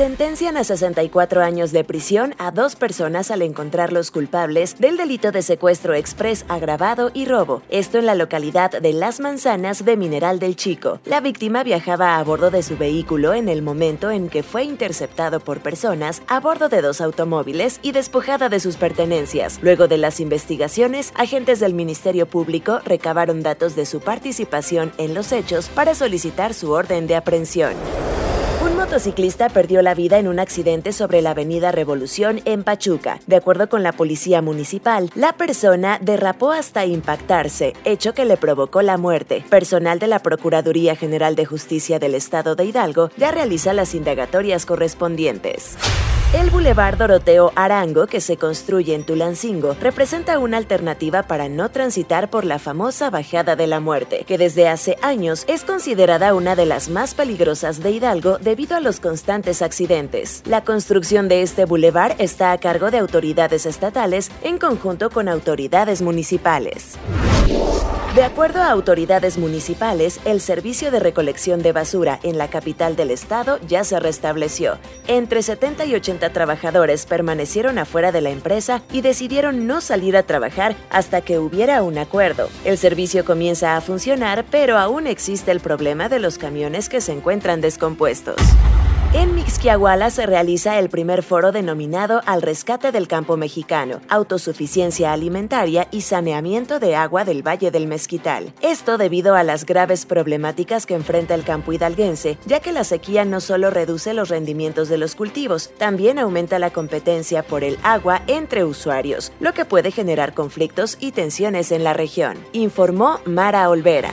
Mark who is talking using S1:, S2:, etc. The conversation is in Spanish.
S1: Sentencian a 64 años de prisión a dos personas al encontrarlos culpables del delito de secuestro express agravado y robo. Esto en la localidad de Las Manzanas de Mineral del Chico. La víctima viajaba a bordo de su vehículo en el momento en que fue interceptado por personas a bordo de dos automóviles y despojada de sus pertenencias. Luego de las investigaciones, agentes del Ministerio Público recabaron datos de su participación en los hechos para solicitar su orden de aprehensión. Motociclista perdió la vida en un accidente sobre la avenida Revolución en Pachuca. De acuerdo con la policía municipal, la persona derrapó hasta impactarse, hecho que le provocó la muerte. Personal de la Procuraduría General de Justicia del Estado de Hidalgo ya realiza las indagatorias correspondientes. El Boulevard Doroteo Arango, que se construye en Tulancingo, representa una alternativa para no transitar por la famosa Bajada de la Muerte, que desde hace años es considerada una de las más peligrosas de Hidalgo debido a los constantes accidentes. La construcción de este bulevar está a cargo de autoridades estatales en conjunto con autoridades municipales. De acuerdo a autoridades municipales, el servicio de recolección de basura en la capital del estado ya se restableció. Entre 70 y 80 trabajadores permanecieron afuera de la empresa y decidieron no salir a trabajar hasta que hubiera un acuerdo. El servicio comienza a funcionar, pero aún existe el problema de los camiones que se encuentran descompuestos. En Mixquiahuala se realiza el primer foro denominado Al rescate del campo mexicano, autosuficiencia alimentaria y saneamiento de agua del Valle del Mezquital. Esto debido a las graves problemáticas que enfrenta el campo hidalguense, ya que la sequía no solo reduce los rendimientos de los cultivos, también aumenta la competencia por el agua entre usuarios, lo que puede generar conflictos y tensiones en la región, informó Mara Olvera.